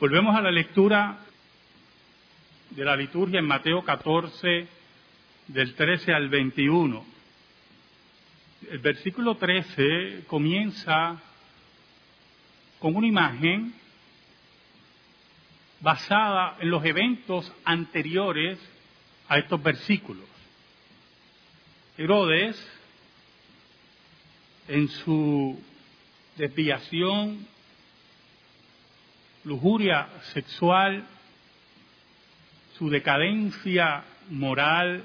Volvemos a la lectura de la liturgia en Mateo 14, del 13 al 21. El versículo 13 comienza con una imagen basada en los eventos anteriores a estos versículos. Herodes, en su desviación, lujuria sexual, su decadencia moral,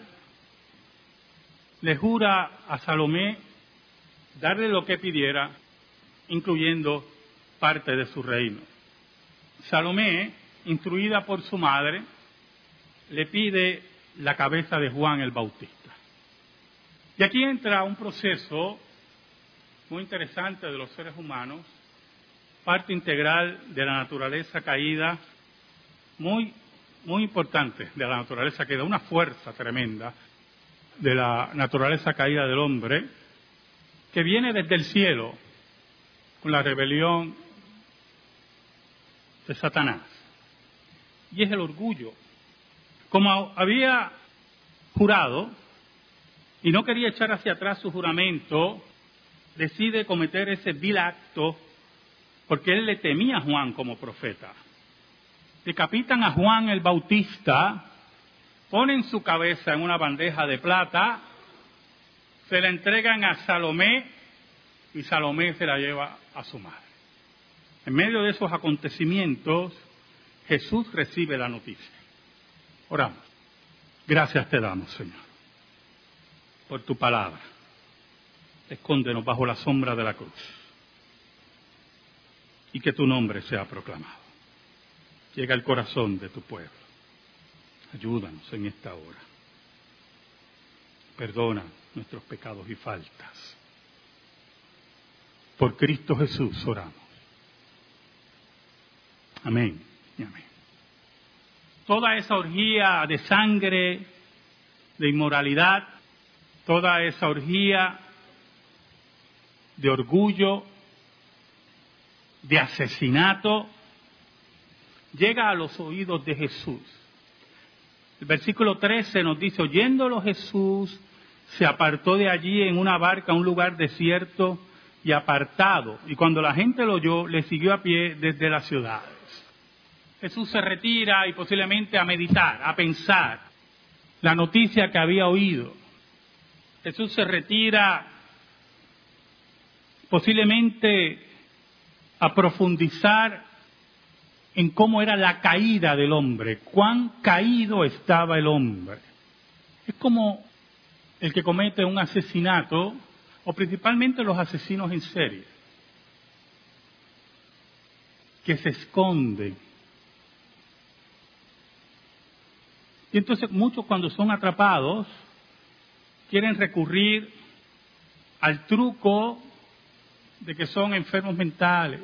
le jura a Salomé darle lo que pidiera, incluyendo parte de su reino. Salomé, instruida por su madre, le pide la cabeza de Juan el Bautista. Y aquí entra un proceso muy interesante de los seres humanos, parte integral de la naturaleza caída, muy, muy importante de la naturaleza caída, una fuerza tremenda de la naturaleza caída del hombre, que viene desde el cielo con la rebelión de Satanás. Y es el orgullo. Como había jurado y no quería echar hacia atrás su juramento, decide cometer ese vil acto porque él le temía a Juan como profeta. Decapitan a Juan el Bautista, ponen su cabeza en una bandeja de plata, se la entregan a Salomé y Salomé se la lleva a su madre. En medio de esos acontecimientos, Jesús recibe la noticia. Oramos. Gracias te damos, Señor, por tu palabra. Escóndenos bajo la sombra de la cruz y que tu nombre sea proclamado. Llega al corazón de tu pueblo. Ayúdanos en esta hora. Perdona nuestros pecados y faltas. Por Cristo Jesús oramos. Amén y amén. Toda esa orgía de sangre, de inmoralidad, toda esa orgía de orgullo, de asesinato, llega a los oídos de Jesús. El versículo 13 nos dice, oyéndolo Jesús, se apartó de allí en una barca a un lugar desierto y apartado. Y cuando la gente lo oyó, le siguió a pie desde las ciudades. Jesús se retira y posiblemente a meditar, a pensar la noticia que había oído. Jesús se retira posiblemente a profundizar en cómo era la caída del hombre, cuán caído estaba el hombre. Es como el que comete un asesinato, o principalmente los asesinos en serie, que se esconden. Y entonces muchos cuando son atrapados quieren recurrir al truco de que son enfermos mentales,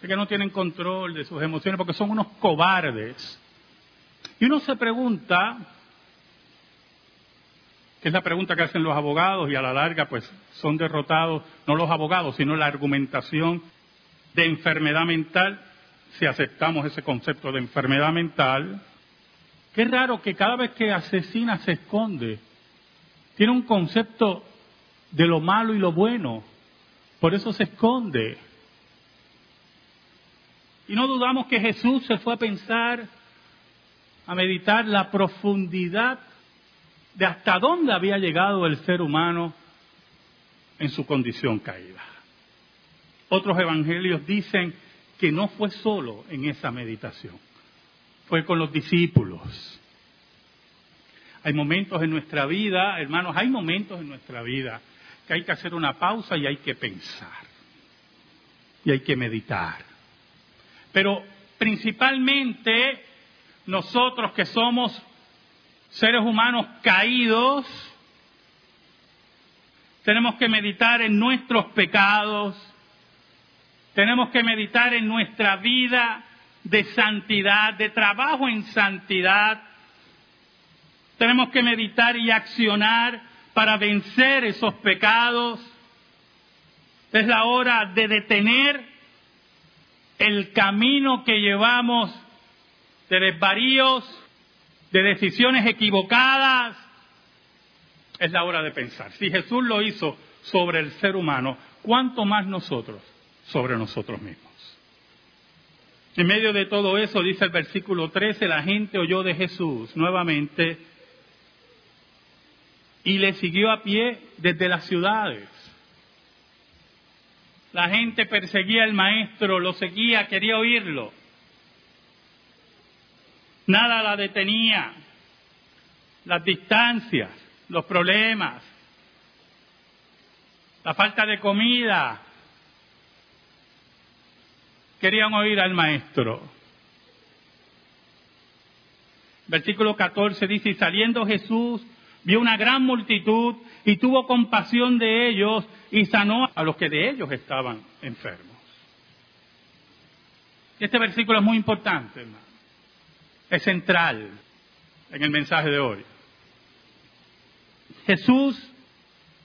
de que no tienen control de sus emociones, porque son unos cobardes. Y uno se pregunta, que es la pregunta que hacen los abogados y a la larga pues son derrotados, no los abogados, sino la argumentación de enfermedad mental, si aceptamos ese concepto de enfermedad mental, qué raro que cada vez que asesina se esconde. Tiene un concepto de lo malo y lo bueno. Por eso se esconde. Y no dudamos que Jesús se fue a pensar, a meditar la profundidad de hasta dónde había llegado el ser humano en su condición caída. Otros evangelios dicen que no fue solo en esa meditación, fue con los discípulos. Hay momentos en nuestra vida, hermanos, hay momentos en nuestra vida que hay que hacer una pausa y hay que pensar. Y hay que meditar. Pero principalmente nosotros que somos seres humanos caídos, tenemos que meditar en nuestros pecados, tenemos que meditar en nuestra vida de santidad, de trabajo en santidad, tenemos que meditar y accionar para vencer esos pecados. Es la hora de detener el camino que llevamos de desvaríos, de decisiones equivocadas, es la hora de pensar. Si Jesús lo hizo sobre el ser humano, ¿cuánto más nosotros sobre nosotros mismos? En medio de todo eso, dice el versículo 13, la gente oyó de Jesús nuevamente y le siguió a pie desde las ciudades. La gente perseguía al maestro, lo seguía, quería oírlo. Nada la detenía. Las distancias, los problemas, la falta de comida. Querían oír al maestro. Versículo 14 dice, y saliendo Jesús vio una gran multitud y tuvo compasión de ellos y sanó a los que de ellos estaban enfermos. Este versículo es muy importante, hermano. Es central en el mensaje de hoy. Jesús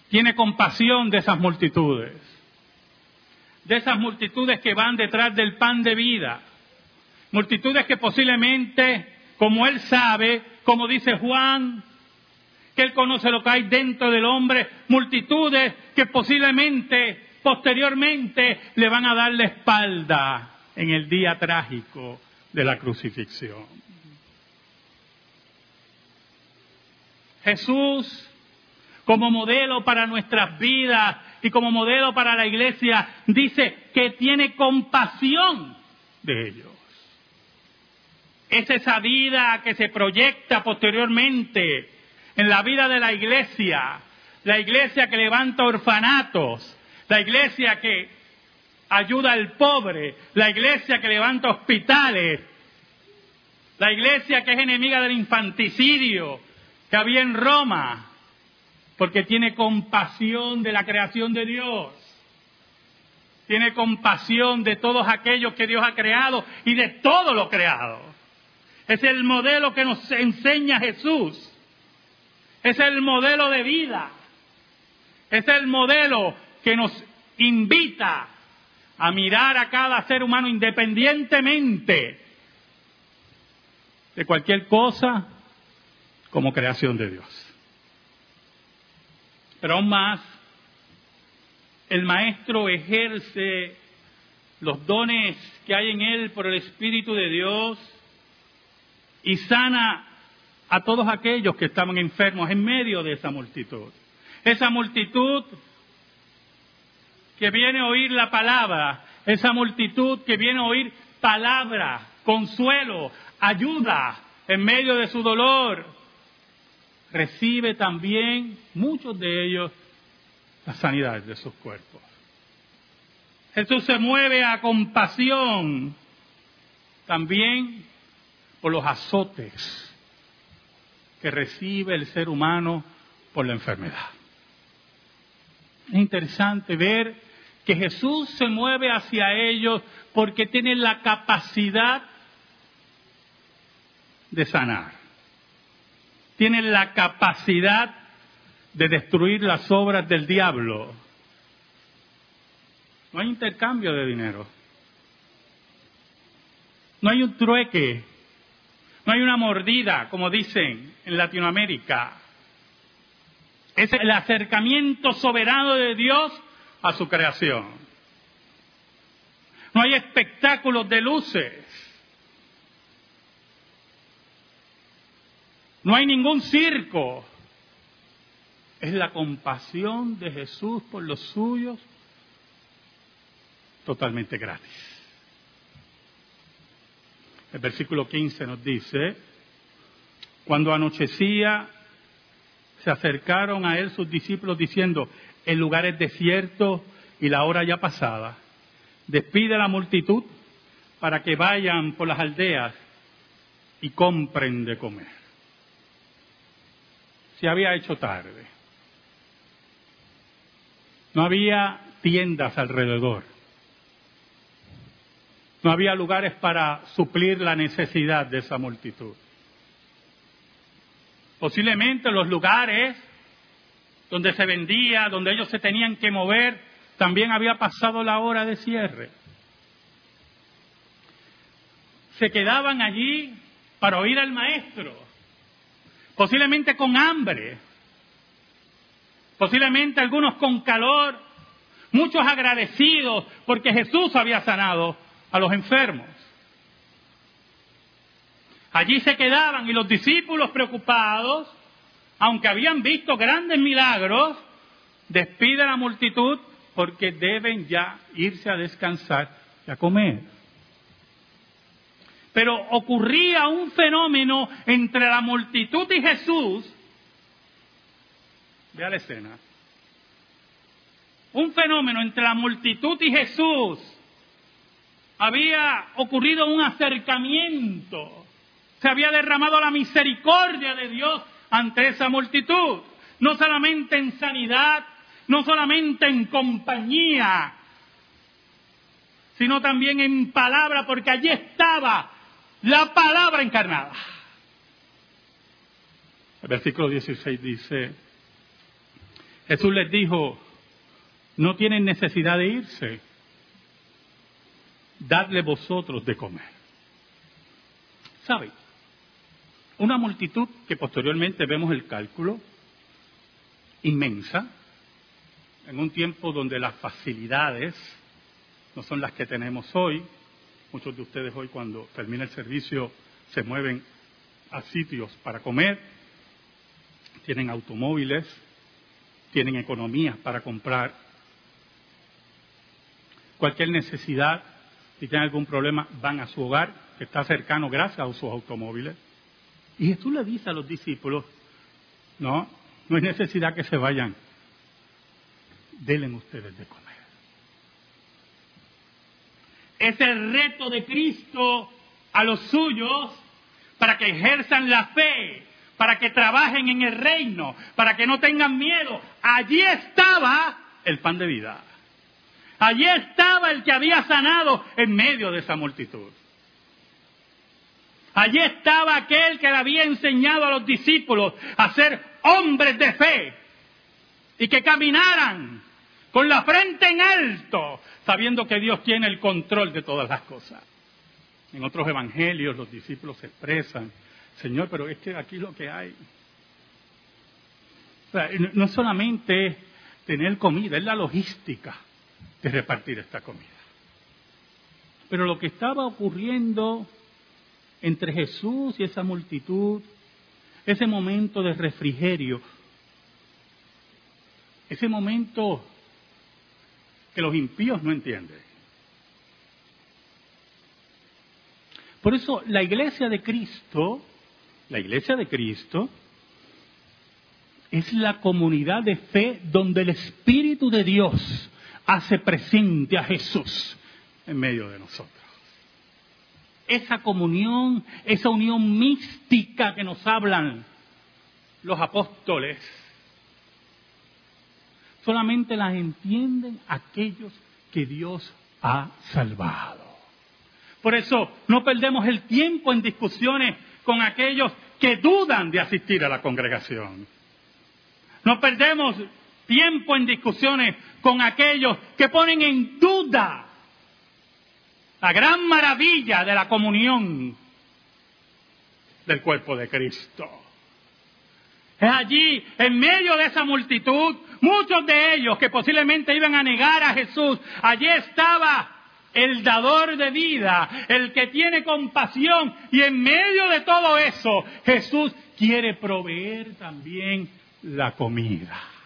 tiene compasión de esas multitudes, de esas multitudes que van detrás del pan de vida, multitudes que posiblemente, como Él sabe, como dice Juan, que Él conoce lo que hay dentro del hombre, multitudes que posiblemente, posteriormente, le van a dar la espalda en el día trágico de la crucifixión. Jesús, como modelo para nuestras vidas y como modelo para la iglesia, dice que tiene compasión de ellos. Es esa vida que se proyecta posteriormente en la vida de la iglesia, la iglesia que levanta orfanatos, la iglesia que ayuda al pobre, la iglesia que levanta hospitales, la iglesia que es enemiga del infanticidio que había en Roma, porque tiene compasión de la creación de Dios. Tiene compasión de todos aquellos que Dios ha creado y de todo lo creado. Es el modelo que nos enseña Jesús. Es el modelo de vida. Es el modelo que nos invita a mirar a cada ser humano independientemente de cualquier cosa como creación de Dios. Pero aún más, el maestro ejerce los dones que hay en él por el Espíritu de Dios y sana a todos aquellos que estaban enfermos en medio de esa multitud. Esa multitud que viene a oír la palabra, esa multitud que viene a oír palabra, consuelo, ayuda en medio de su dolor, recibe también, muchos de ellos, la sanidad de sus cuerpos. Jesús se mueve a compasión también por los azotes que recibe el ser humano por la enfermedad. Es interesante ver que Jesús se mueve hacia ellos porque tiene la capacidad de sanar. Tiene la capacidad de destruir las obras del diablo. No hay intercambio de dinero. No hay un trueque no hay una mordida, como dicen en Latinoamérica. Es el acercamiento soberano de Dios a su creación. No hay espectáculos de luces. No hay ningún circo. Es la compasión de Jesús por los suyos totalmente gratis. El versículo 15 nos dice, cuando anochecía, se acercaron a él sus discípulos diciendo, el lugar es desierto y la hora ya pasada. Despide a la multitud para que vayan por las aldeas y compren de comer. Se había hecho tarde. No había tiendas alrededor. No había lugares para suplir la necesidad de esa multitud. Posiblemente los lugares donde se vendía, donde ellos se tenían que mover, también había pasado la hora de cierre. se quedaban allí para oír al maestro, posiblemente con hambre, posiblemente algunos con calor, muchos agradecidos porque Jesús había sanado a los enfermos. Allí se quedaban y los discípulos preocupados, aunque habían visto grandes milagros, despiden a la multitud porque deben ya irse a descansar y a comer. Pero ocurría un fenómeno entre la multitud y Jesús. Vea la escena. Un fenómeno entre la multitud y Jesús. Había ocurrido un acercamiento se había derramado la misericordia de Dios ante esa multitud, no solamente en sanidad, no solamente en compañía, sino también en palabra, porque allí estaba la palabra encarnada. El versículo 16 dice, Jesús les dijo, no tienen necesidad de irse, dadle vosotros de comer. ¿Sabe? Una multitud que posteriormente vemos el cálculo inmensa, en un tiempo donde las facilidades no son las que tenemos hoy. Muchos de ustedes hoy cuando termina el servicio se mueven a sitios para comer, tienen automóviles, tienen economías para comprar. Cualquier necesidad, si tienen algún problema, van a su hogar, que está cercano gracias a sus automóviles. Y Jesús le dice a los discípulos, no, no hay necesidad que se vayan, denle ustedes de comer. Es el reto de Cristo a los suyos para que ejerzan la fe, para que trabajen en el reino, para que no tengan miedo. Allí estaba el pan de vida. Allí estaba el que había sanado en medio de esa multitud. Allí estaba aquel que le había enseñado a los discípulos a ser hombres de fe y que caminaran con la frente en alto, sabiendo que Dios tiene el control de todas las cosas. En otros evangelios los discípulos se expresan, Señor, pero es que aquí lo que hay. no solamente tener comida, es la logística de repartir esta comida. Pero lo que estaba ocurriendo entre Jesús y esa multitud, ese momento de refrigerio, ese momento que los impíos no entienden. Por eso la iglesia de Cristo, la iglesia de Cristo, es la comunidad de fe donde el Espíritu de Dios hace presente a Jesús en medio de nosotros esa comunión, esa unión mística que nos hablan los apóstoles, solamente las entienden aquellos que Dios ha salvado. Por eso no perdemos el tiempo en discusiones con aquellos que dudan de asistir a la congregación. No perdemos tiempo en discusiones con aquellos que ponen en duda la gran maravilla de la comunión del cuerpo de Cristo. Es allí, en medio de esa multitud, muchos de ellos que posiblemente iban a negar a Jesús, allí estaba el dador de vida, el que tiene compasión, y en medio de todo eso, Jesús quiere proveer también la comida.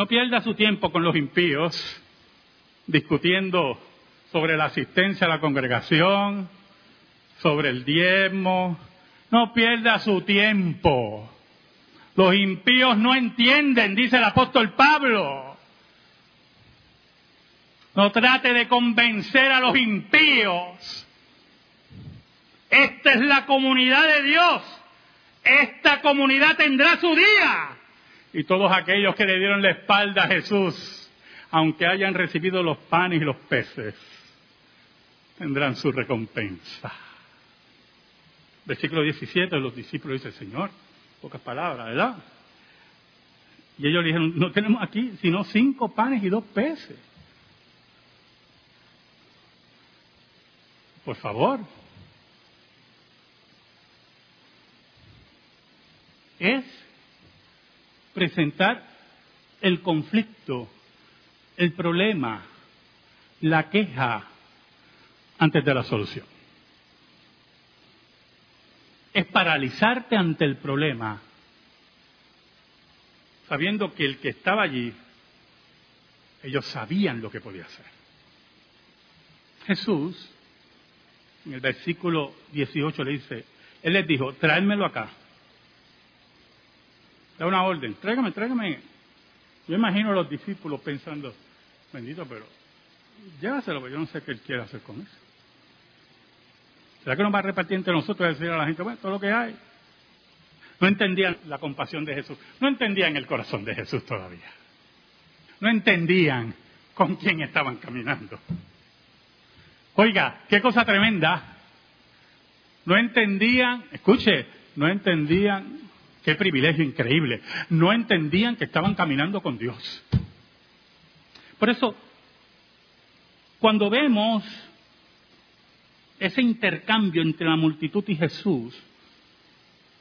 No pierda su tiempo con los impíos discutiendo sobre la asistencia a la congregación, sobre el diezmo. No pierda su tiempo. Los impíos no entienden, dice el apóstol Pablo. No trate de convencer a los impíos. Esta es la comunidad de Dios. Esta comunidad tendrá su día. Y todos aquellos que le dieron la espalda a Jesús, aunque hayan recibido los panes y los peces, tendrán su recompensa. Versículo 17, los discípulos dicen, Señor, pocas palabras, ¿verdad? Y ellos le dijeron, no tenemos aquí sino cinco panes y dos peces. Por favor. Es presentar el conflicto, el problema, la queja antes de la solución. Es paralizarte ante el problema, sabiendo que el que estaba allí, ellos sabían lo que podía hacer. Jesús, en el versículo 18 le dice, Él les dijo, tráemelo acá. Da una orden, tráigame, tráigame. Yo imagino a los discípulos pensando, bendito, pero llévaselo, porque yo no sé qué él quiere hacer con eso. ¿Será que nos va a repartir entre nosotros y decir a la gente, bueno, todo lo que hay? No entendían la compasión de Jesús, no entendían el corazón de Jesús todavía. No entendían con quién estaban caminando. Oiga, qué cosa tremenda. No entendían, escuche, no entendían, qué privilegio increíble, no entendían que estaban caminando con Dios. Por eso, cuando vemos ese intercambio entre la multitud y Jesús,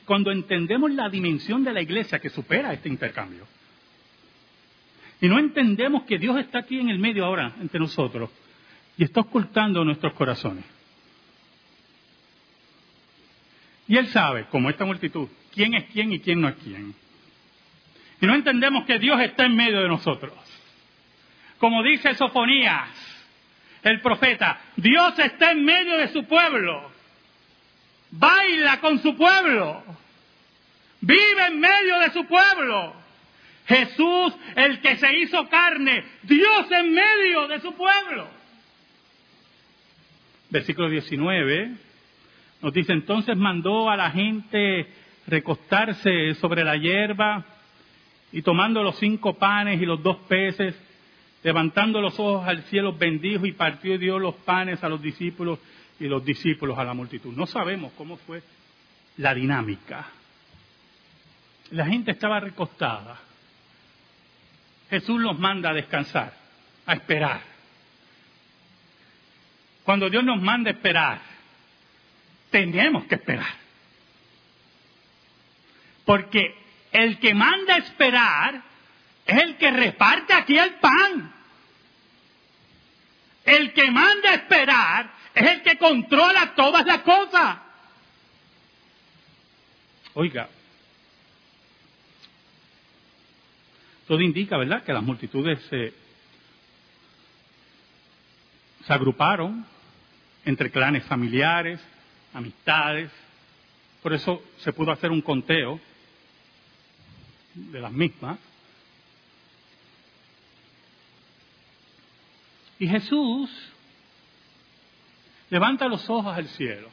cuando entendemos la dimensión de la iglesia que supera este intercambio, y no entendemos que Dios está aquí en el medio ahora entre nosotros y está ocultando nuestros corazones. Y Él sabe, como esta multitud, quién es quién y quién no es quién. Y no entendemos que Dios está en medio de nosotros. Como dice Sofonías, el profeta, Dios está en medio de su pueblo. Baila con su pueblo. Vive en medio de su pueblo. Jesús, el que se hizo carne, Dios en medio de su pueblo. Versículo 19 nos dice, entonces mandó a la gente recostarse sobre la hierba y tomando los cinco panes y los dos peces, levantando los ojos al cielo, bendijo y partió y dio los panes a los discípulos y los discípulos a la multitud. No sabemos cómo fue la dinámica. La gente estaba recostada. Jesús los manda a descansar, a esperar. Cuando Dios nos manda a esperar, tenemos que esperar. Porque el que manda esperar es el que reparte aquí el pan. El que manda esperar es el que controla todas las cosas. Oiga, todo indica, ¿verdad?, que las multitudes se, se agruparon entre clanes familiares, amistades, por eso se pudo hacer un conteo de las mismas. Y Jesús levanta los ojos al cielo.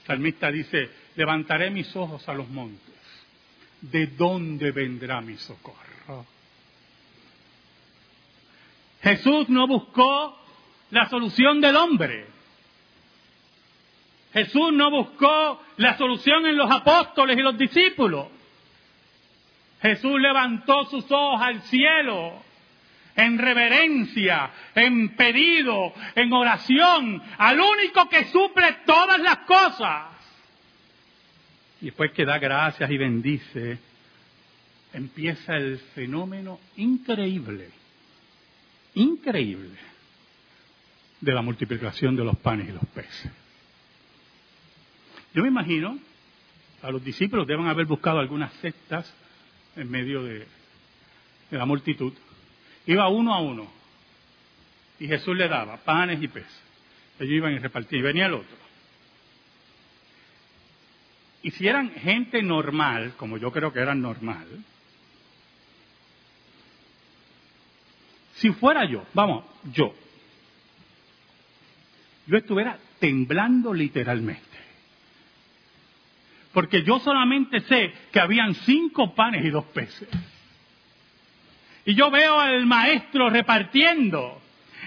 El salmista dice, levantaré mis ojos a los montes. ¿De dónde vendrá mi socorro? Jesús no buscó la solución del hombre. Jesús no buscó la solución en los apóstoles y los discípulos. Jesús levantó sus ojos al cielo en reverencia, en pedido, en oración, al único que suple todas las cosas. Y después que da gracias y bendice, empieza el fenómeno increíble, increíble, de la multiplicación de los panes y los peces. Yo me imagino, a los discípulos deben haber buscado algunas cestas en medio de, la multitud. Iba uno a uno y Jesús le daba panes y peces. Ellos iban y repartían. Y venía el otro. Y si eran gente normal, como yo creo que eran normal, si fuera yo, vamos, yo, yo estuviera temblando literalmente. Porque yo solamente sé que habían cinco panes y dos peces. Y yo veo al maestro repartiendo.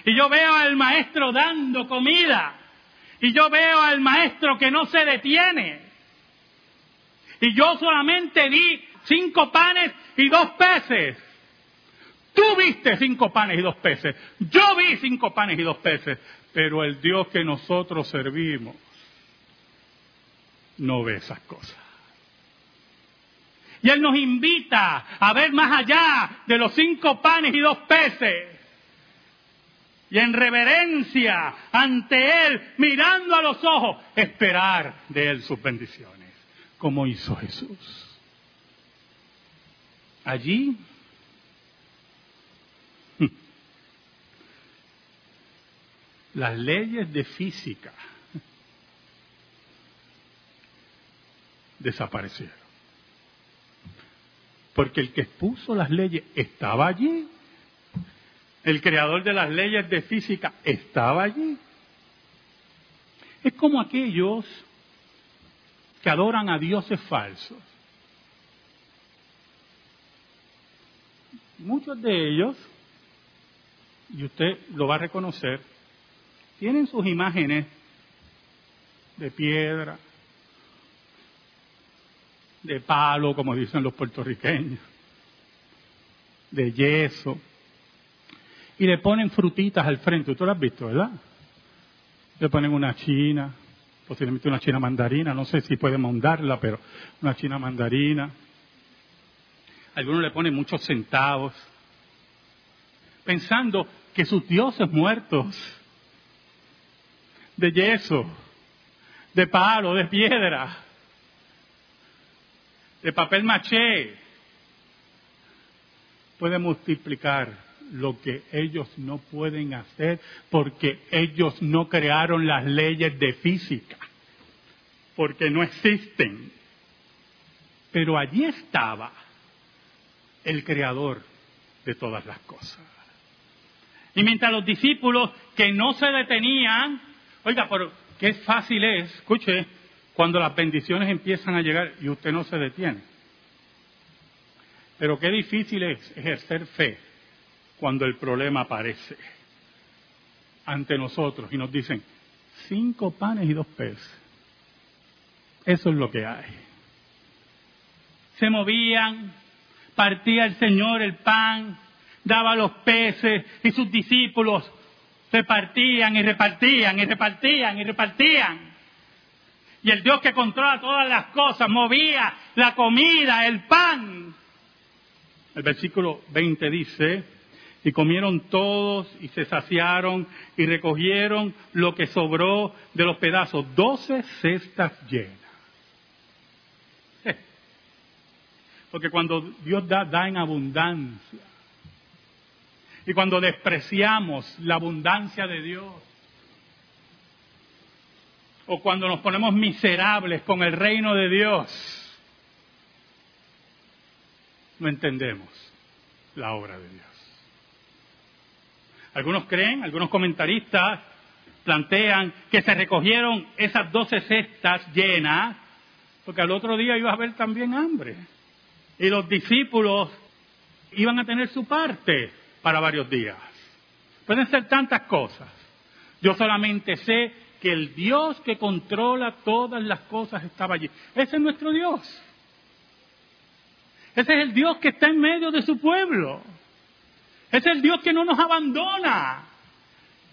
Y yo veo al maestro dando comida. Y yo veo al maestro que no se detiene. Y yo solamente di cinco panes y dos peces. Tú viste cinco panes y dos peces. Yo vi cinco panes y dos peces. Pero el Dios que nosotros servimos no ve esas cosas. Y Él nos invita a ver más allá de los cinco panes y dos peces. Y en reverencia ante Él, mirando a los ojos, esperar de Él sus bendiciones, como hizo Jesús. Allí las leyes de física desaparecieron. Porque el que expuso las leyes estaba allí. El creador de las leyes de física estaba allí. Es como aquellos que adoran a dioses falsos. Muchos de ellos, y usted lo va a reconocer, tienen sus imágenes de piedra, de palo, como dicen los puertorriqueños, de yeso, y le ponen frutitas al frente. Usted lo has visto, ¿verdad? Le ponen una china, posiblemente una china mandarina, no sé si puede mondarla, pero una china mandarina. Algunos le ponen muchos centavos, pensando que sus dioses muertos de yeso, de palo, de piedra, de papel maché, puede multiplicar lo que ellos no pueden hacer porque ellos no crearon las leyes de física, porque no existen. Pero allí estaba el creador de todas las cosas. Y mientras los discípulos que no se detenían Oiga, pero qué fácil es, escuche, cuando las bendiciones empiezan a llegar y usted no se detiene. Pero qué difícil es ejercer fe cuando el problema aparece ante nosotros y nos dicen, cinco panes y dos peces. Eso es lo que hay. Se movían, partía el Señor el pan, daba los peces y sus discípulos repartían y repartían y repartían y repartían. Y el Dios que controla todas las cosas movía la comida, el pan. El versículo 20 dice, y comieron todos y se saciaron y recogieron lo que sobró de los pedazos, doce cestas llenas. Porque cuando Dios da, da en abundancia. Y cuando despreciamos la abundancia de Dios, o cuando nos ponemos miserables con el reino de Dios, no entendemos la obra de Dios. Algunos creen, algunos comentaristas plantean que se recogieron esas doce cestas llenas, porque al otro día iba a haber también hambre. Y los discípulos iban a tener su parte para varios días. Pueden ser tantas cosas. Yo solamente sé que el Dios que controla todas las cosas estaba allí. Ese es nuestro Dios. Ese es el Dios que está en medio de su pueblo. Ese es el Dios que no nos abandona.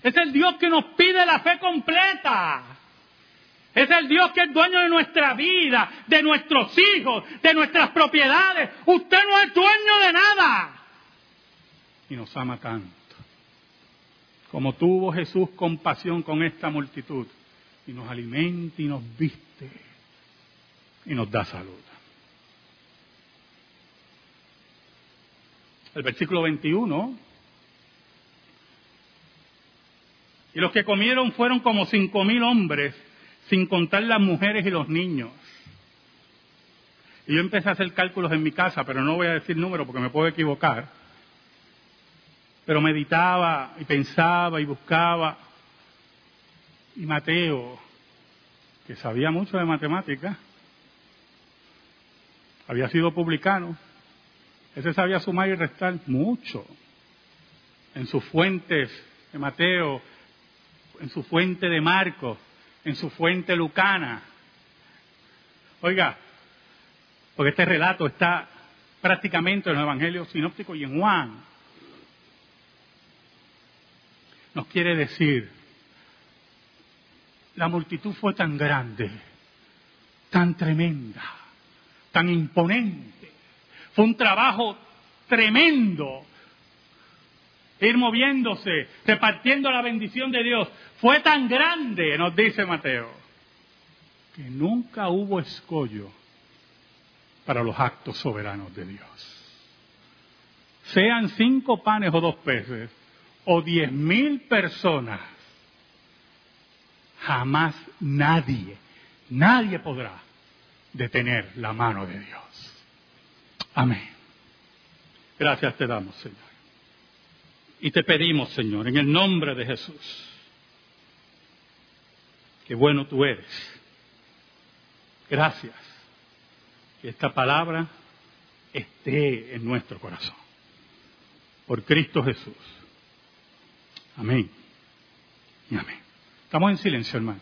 Es el Dios que nos pide la fe completa. Es el Dios que es dueño de nuestra vida, de nuestros hijos, de nuestras propiedades. Usted no es dueño de nada y nos ama tanto. Como tuvo Jesús compasión con esta multitud y nos alimenta y nos viste y nos da salud. El versículo 21. Y los que comieron fueron como cinco mil hombres, sin contar las mujeres y los niños. Y yo empecé a hacer cálculos en mi casa, pero no voy a decir números porque me puedo equivocar pero meditaba y pensaba y buscaba. Y Mateo, que sabía mucho de matemáticas, había sido publicano, ese sabía sumar y restar mucho en sus fuentes de Mateo, en su fuente de Marcos, en su fuente lucana. Oiga, porque este relato está prácticamente en el Evangelio sinóptico y en Juan. Nos quiere decir, la multitud fue tan grande, tan tremenda, tan imponente. Fue un trabajo tremendo ir moviéndose, repartiendo la bendición de Dios. Fue tan grande, nos dice Mateo, que nunca hubo escollo para los actos soberanos de Dios. Sean cinco panes o dos peces, o diez mil personas, jamás nadie, nadie podrá detener la mano de Dios. Amén. Gracias te damos, Señor. Y te pedimos, Señor, en el nombre de Jesús, que bueno tú eres. Gracias. Que esta palabra esté en nuestro corazón. Por Cristo Jesús. Amén. Y amén. Estamos en silencio, hermano.